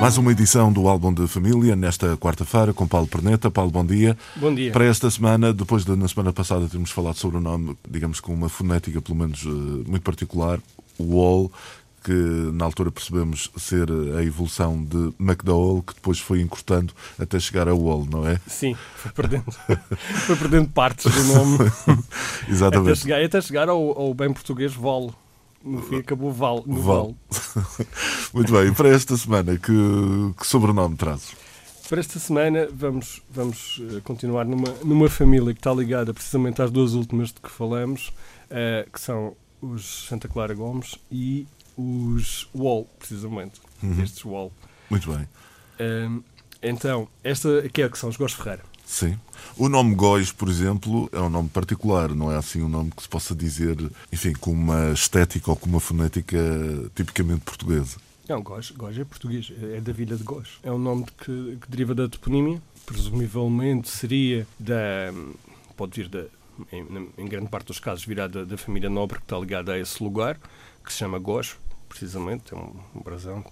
Mais uma edição do Álbum de Família, nesta quarta-feira, com Paulo Perneta. Paulo, bom dia. Bom dia. Para esta semana, depois de na semana passada termos falado sobre o nome, digamos com uma fonética pelo menos eh, muito particular, o Wall, que na altura percebemos ser a evolução de McDowell, que depois foi encurtando até chegar a Wall, não é? Sim, foi perdendo, foi perdendo partes do nome. Exatamente. Até chegar, até chegar ao, ao bem português Vol. No fim acabou Val. No Val. Muito bem, e para esta semana, que, que sobrenome trazes? Para esta semana vamos, vamos eh, continuar numa, numa família que está ligada precisamente às duas últimas de que falamos, uh, que são os Santa Clara Gomes e os Wall, precisamente. Uhum. Estes Wall. Muito bem. Uh, então, esta aqui é que são os Gós Ferreira. Sim. O nome Góis, por exemplo, é um nome particular, não é assim um nome que se possa dizer, enfim, com uma estética ou com uma fonética tipicamente portuguesa. Não, Góis, Góis é português, é da vila de Góis. É um nome que, que deriva da toponímia, presumivelmente seria da. pode vir da. Em, em grande parte dos casos, virá da, da, família nobre que está ligada a esse lugar, que se chama Góis, precisamente, é um, brasão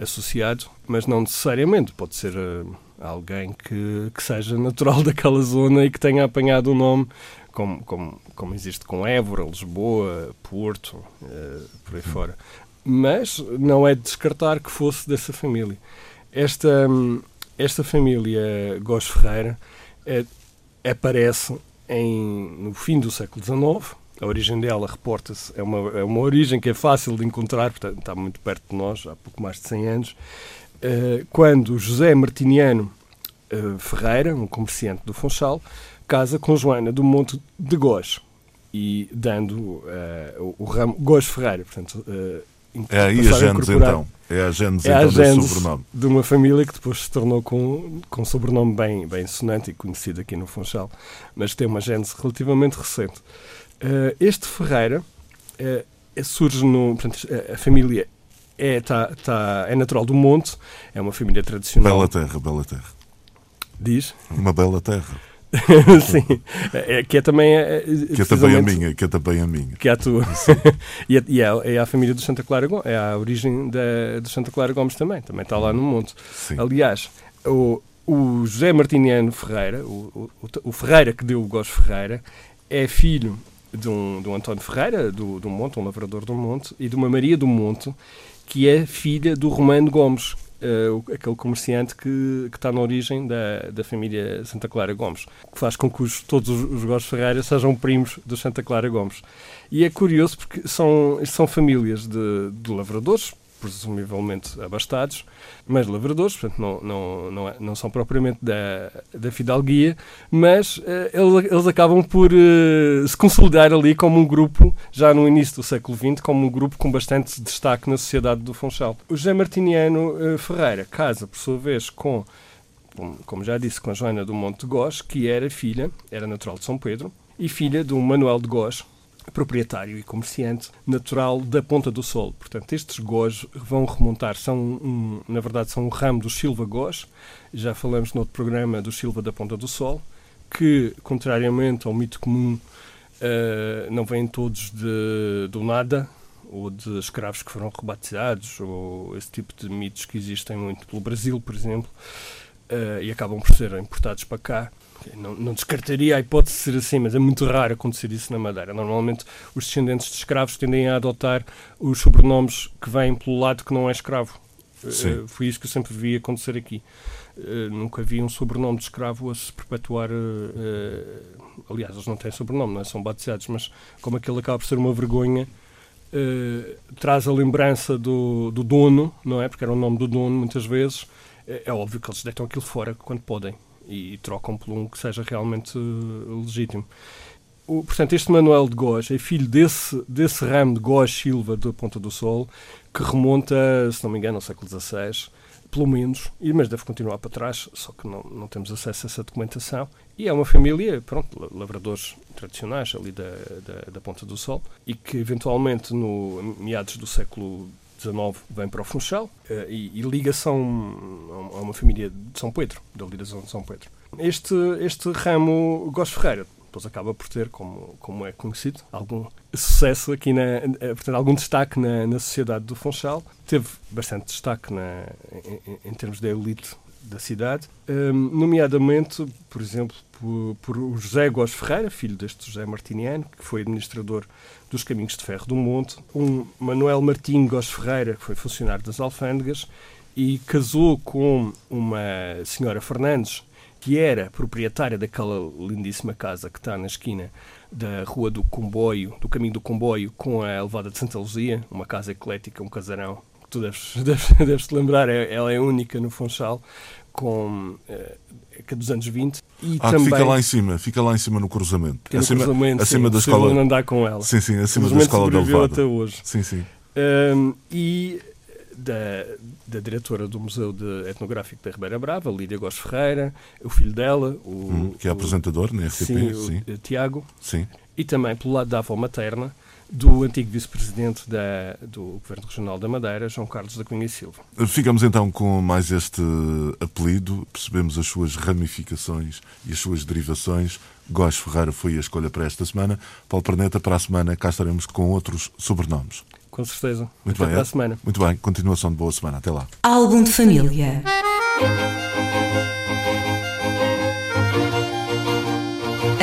associado, mas não necessariamente, pode ser. Uh, alguém que, que seja natural daquela zona e que tenha apanhado o nome, como, como, como existe com Évora, Lisboa, Porto, uh, por aí fora. Mas não é de descartar que fosse dessa família. Esta, esta família Gós Ferreira é, aparece em, no fim do século XIX. A origem dela, reporta-se, é uma, é uma origem que é fácil de encontrar, portanto, está muito perto de nós, há pouco mais de 100 anos eh, quando José Martiniano eh, Ferreira, um comerciante do Funchal, casa com Joana do Monte de Gós e dando uh, o, ramo Gós Ferreira. Portanto, uh, é aí a gênese então. É a gênese, é então, desse sobrenome. De uma família que depois se tornou com, com um sobrenome bem, bem sonante e conhecido aqui no Funchal, mas tem uma gênese relativamente recente. Uh, este Ferreira surge no. Portanto, a família é, tá, tá, é natural do Monte, é uma família tradicional. Bela terra, bela terra. Diz? Uma bela terra. Sim, é, que é também é, que é também a minha, que é também a minha. Que é a tua. e, é, e é, a família do Santa Clara Gomes, é a origem da, do Santa Clara Gomes também, também está lá no monte. Sim. Aliás, o, o José Martiniano Ferreira, o, o, o Ferreira que deu o Gós Ferreira, é filho de um, de um António Ferreira, do, do Monte, um lavrador do Monte, e de uma Maria do Monte, que é filha do Romano Gomes, uh, aquele comerciante que, que está na origem da, da família Santa Clara Gomes, que faz com que os, todos os, Gomes Ferreira sejam primos do Santa Clara Gomes. E é curioso porque são, são famílias de, de lavradores, presumivelmente abastados, mas lavradores, portanto não, não, não, é, não são propriamente da, da fidalguia, mas uh, eles, eles acabam por uh, se consolidar ali como um grupo, já no início do século XX, como um grupo com bastante destaque na sociedade do Funchal. O José Martiniano uh, Ferreira casa, por sua vez, com, como já disse, com a Joana do Monte de Gós, que era filha, era natural de São Pedro, e filha do Manuel de Gós, proprietário e comerciante natural da Ponta do Sol. Portanto, estes gós vão remontar, são um, na verdade são um ramo dos Silva Gós, já falamos no outro programa do Silva da Ponta do Sol, que, contrariamente ao mito comum, uh, não vêm todos de, do nada, ou de escravos que foram rebatizados, ou esse tipo de mitos que existem muito pelo Brasil, por exemplo, uh, e acabam por ser importados para cá. Não, não, descartaria a hipótese de ser assim, mas é muito raro acontecer isso na Madeira. Normalmente os descendentes de escravos tendem a adotar os sobrenomes que vêm pelo lado que não é escravo. Uh, foi isso que eu sempre vi acontecer aqui. Uh, nunca vi um sobrenome de escravo a se perpetuar. Uh, aliás, eles não têm sobrenome, não é? são batizados, mas como aquele acaba por ser uma vergonha, traz a lembrança do, do dono, não é? Porque era o nome do dono muitas vezes. É, é óbvio que eles deitam aquilo fora quando podem e trocam por um que seja realmente uh, legítimo. O, portanto, este Manuel de Góes é filho desse, desse ramo de Góes Silva da Ponta do Sol, que remonta, se não me engano, ao século XVI, pelo menos, mas deve continuar para trás, só que não, não temos acesso a essa documentação. E é uma família, pronto, lavradores tradicionais ali da, da, da Ponta do Sol e que eventualmente no meados do século Vem para o Funchal eh, e, e liga-se a, um, uma família de São Pedro, da ligação de São Pedro. Este, este ramo Gos Ferreira depois acaba por ter, como, como é conhecido, algum sucesso aqui, na, eh, portanto, algum destaque na, na sociedade do Funchal. Teve bastante destaque na, em, em termos da elite da cidade, um, nomeadamente, por exemplo, por, por José Góes Ferreira, filho deste José Martiniano, que foi administrador dos Caminhos de Ferro do Monte, um Manuel Martim Góes Ferreira, que foi funcionário das alfândegas, e casou com uma senhora Fernandes, que era proprietária daquela lindíssima casa que está na esquina da Rua do Comboio, do Caminho do Comboio, com a Elevada de Santa Luzia, uma casa eclética, um casarão, tu deves, deves, deves te lembrar, é, ela é única no Funchal, com é, que é dos anos 20. E ah, também... fica lá em cima, fica lá em cima no cruzamento. No acima, cruzamento, acima sim, da escola. andar com ela. Sim, sim, acima da escola da até hoje. Sim, sim. Um, e da, da diretora do Museu de Etnográfico da Ribeira Brava, Lídia Góes Ferreira, o filho dela, o, hum, que é apresentador na RTP, sim, sim. O, Tiago, sim. e também pelo lado da avó materna do antigo vice-presidente do Governo Regional da Madeira, João Carlos da Cunha e Silva. Ficamos então com mais este apelido, percebemos as suas ramificações e as suas derivações. Góes Ferreira foi a escolha para esta semana. Paulo Perneta, para a semana cá estaremos com outros sobrenomes. Com certeza. Muito Até bem. Para a semana. Muito bem. Continuação de boa semana. Até lá. Álbum de família.